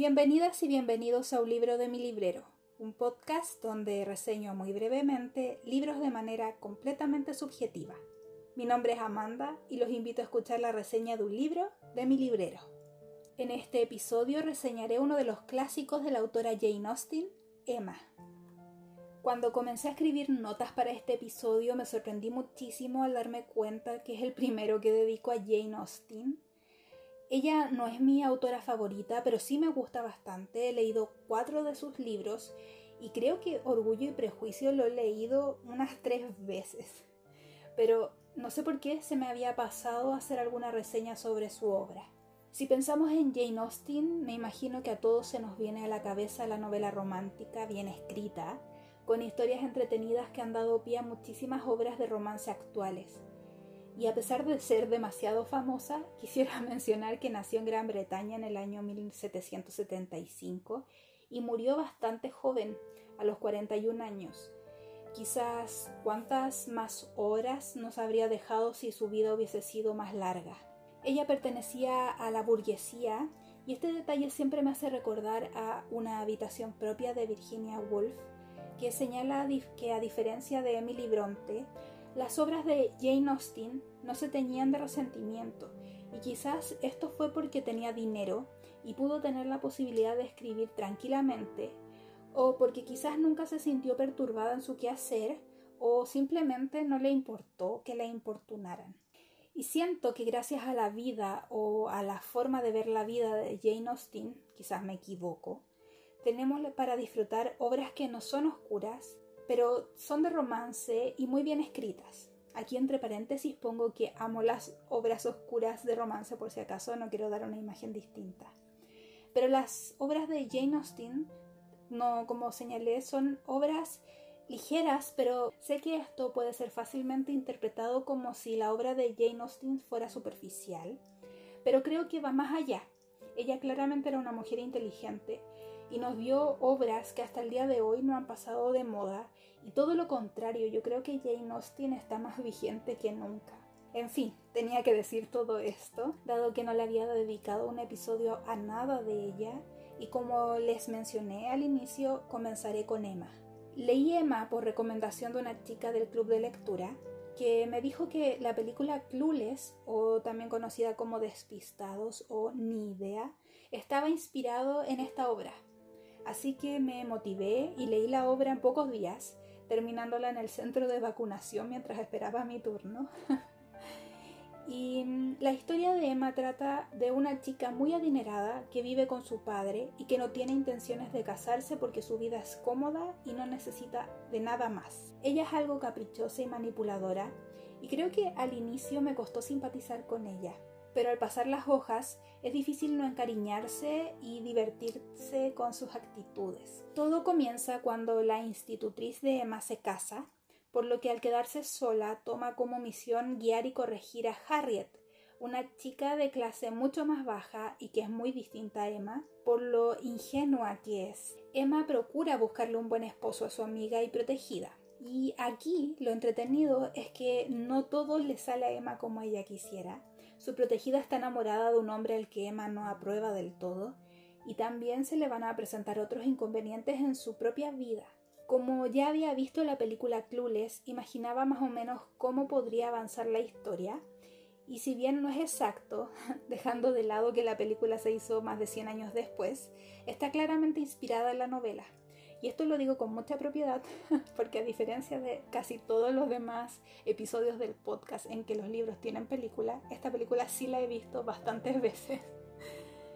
Bienvenidas y bienvenidos a Un libro de mi librero, un podcast donde reseño muy brevemente libros de manera completamente subjetiva. Mi nombre es Amanda y los invito a escuchar la reseña de un libro de mi librero. En este episodio reseñaré uno de los clásicos de la autora Jane Austen, Emma. Cuando comencé a escribir notas para este episodio me sorprendí muchísimo al darme cuenta que es el primero que dedico a Jane Austen. Ella no es mi autora favorita, pero sí me gusta bastante. He leído cuatro de sus libros y creo que Orgullo y Prejuicio lo he leído unas tres veces. Pero no sé por qué se me había pasado hacer alguna reseña sobre su obra. Si pensamos en Jane Austen, me imagino que a todos se nos viene a la cabeza la novela romántica bien escrita, con historias entretenidas que han dado pie a muchísimas obras de romance actuales. Y a pesar de ser demasiado famosa, quisiera mencionar que nació en Gran Bretaña en el año 1775 y murió bastante joven, a los 41 años. Quizás cuántas más horas nos habría dejado si su vida hubiese sido más larga. Ella pertenecía a la burguesía y este detalle siempre me hace recordar a una habitación propia de Virginia Woolf que señala que a diferencia de Emily Bronte, las obras de Jane Austen no se teñían de resentimiento, y quizás esto fue porque tenía dinero y pudo tener la posibilidad de escribir tranquilamente, o porque quizás nunca se sintió perturbada en su quehacer, o simplemente no le importó que la importunaran. Y siento que gracias a la vida o a la forma de ver la vida de Jane Austen, quizás me equivoco, tenemos para disfrutar obras que no son oscuras, pero son de romance y muy bien escritas. Aquí entre paréntesis pongo que amo las obras oscuras de romance por si acaso no quiero dar una imagen distinta. Pero las obras de Jane Austen, no como señalé, son obras ligeras, pero sé que esto puede ser fácilmente interpretado como si la obra de Jane Austen fuera superficial, pero creo que va más allá. Ella claramente era una mujer inteligente y nos dio obras que hasta el día de hoy no han pasado de moda y todo lo contrario, yo creo que Jane Austen está más vigente que nunca. En fin, tenía que decir todo esto, dado que no le había dedicado un episodio a nada de ella y como les mencioné al inicio, comenzaré con Emma. Leí Emma por recomendación de una chica del club de lectura que me dijo que la película Clueless, o también conocida como Despistados o Ni idea, estaba inspirado en esta obra. Así que me motivé y leí la obra en pocos días, terminándola en el centro de vacunación mientras esperaba mi turno. y mm, la historia de Emma trata de una chica muy adinerada que vive con su padre y que no tiene intenciones de casarse porque su vida es cómoda y no necesita de nada más. Ella es algo caprichosa y manipuladora y creo que al inicio me costó simpatizar con ella pero al pasar las hojas es difícil no encariñarse y divertirse con sus actitudes. Todo comienza cuando la institutriz de Emma se casa, por lo que al quedarse sola toma como misión guiar y corregir a Harriet, una chica de clase mucho más baja y que es muy distinta a Emma, por lo ingenua que es. Emma procura buscarle un buen esposo a su amiga y protegida. Y aquí lo entretenido es que no todo le sale a Emma como ella quisiera, su protegida está enamorada de un hombre al que Emma no aprueba del todo, y también se le van a presentar otros inconvenientes en su propia vida. Como ya había visto la película Clueless, imaginaba más o menos cómo podría avanzar la historia, y si bien no es exacto, dejando de lado que la película se hizo más de 100 años después, está claramente inspirada en la novela. Y esto lo digo con mucha propiedad porque a diferencia de casi todos los demás episodios del podcast en que los libros tienen película, esta película sí la he visto bastantes veces.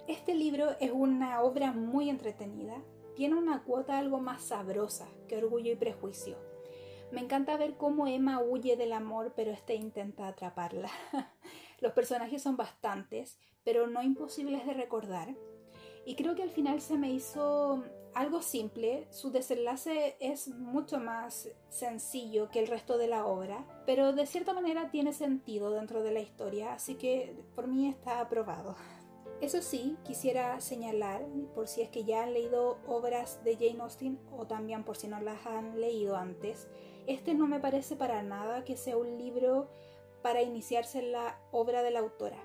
Este libro es una obra muy entretenida, tiene una cuota algo más sabrosa que Orgullo y Prejuicio. Me encanta ver cómo Emma huye del amor, pero este intenta atraparla. Los personajes son bastantes, pero no imposibles de recordar. Y creo que al final se me hizo algo simple, su desenlace es mucho más sencillo que el resto de la obra, pero de cierta manera tiene sentido dentro de la historia, así que por mí está aprobado. Eso sí, quisiera señalar, por si es que ya han leído obras de Jane Austen o también por si no las han leído antes, este no me parece para nada que sea un libro para iniciarse en la obra de la autora,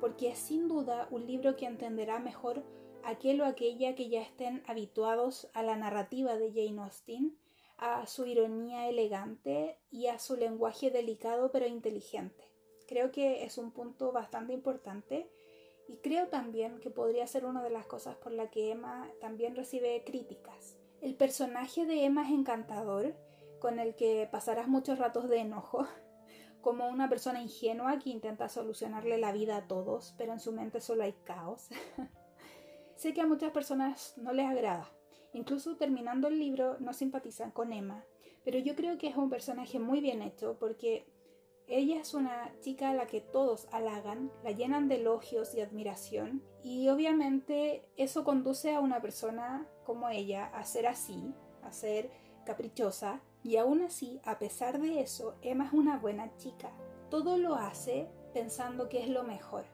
porque es sin duda un libro que entenderá mejor aquel o aquella que ya estén habituados a la narrativa de Jane Austen, a su ironía elegante y a su lenguaje delicado pero inteligente. Creo que es un punto bastante importante y creo también que podría ser una de las cosas por la que Emma también recibe críticas. El personaje de Emma es encantador, con el que pasarás muchos ratos de enojo, como una persona ingenua que intenta solucionarle la vida a todos, pero en su mente solo hay caos. sé que a muchas personas no les agrada. Incluso terminando el libro no simpatizan con Emma, pero yo creo que es un personaje muy bien hecho porque ella es una chica a la que todos halagan, la llenan de elogios y admiración y obviamente eso conduce a una persona como ella a ser así, a ser caprichosa y aún así, a pesar de eso, Emma es una buena chica. Todo lo hace pensando que es lo mejor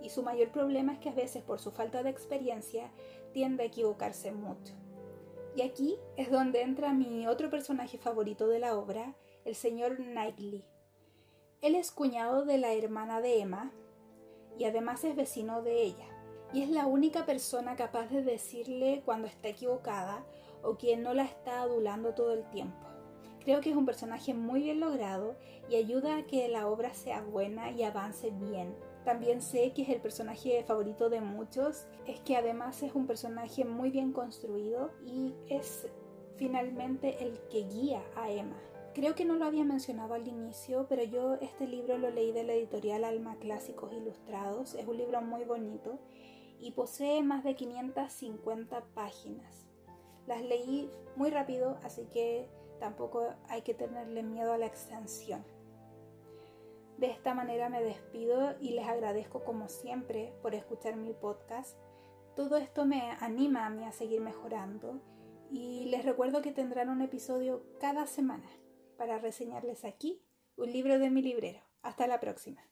y su mayor problema es que a veces por su falta de experiencia tiende a equivocarse mucho. Y aquí es donde entra mi otro personaje favorito de la obra, el señor Knightley. Él es cuñado de la hermana de Emma y además es vecino de ella. Y es la única persona capaz de decirle cuando está equivocada o quien no la está adulando todo el tiempo. Creo que es un personaje muy bien logrado y ayuda a que la obra sea buena y avance bien. También sé que es el personaje favorito de muchos, es que además es un personaje muy bien construido y es finalmente el que guía a Emma. Creo que no lo había mencionado al inicio, pero yo este libro lo leí de la editorial Alma Clásicos Ilustrados. Es un libro muy bonito y posee más de 550 páginas. Las leí muy rápido, así que tampoco hay que tenerle miedo a la extensión. De esta manera me despido y les agradezco como siempre por escuchar mi podcast. Todo esto me anima a mí a seguir mejorando y les recuerdo que tendrán un episodio cada semana para reseñarles aquí un libro de mi librero. Hasta la próxima.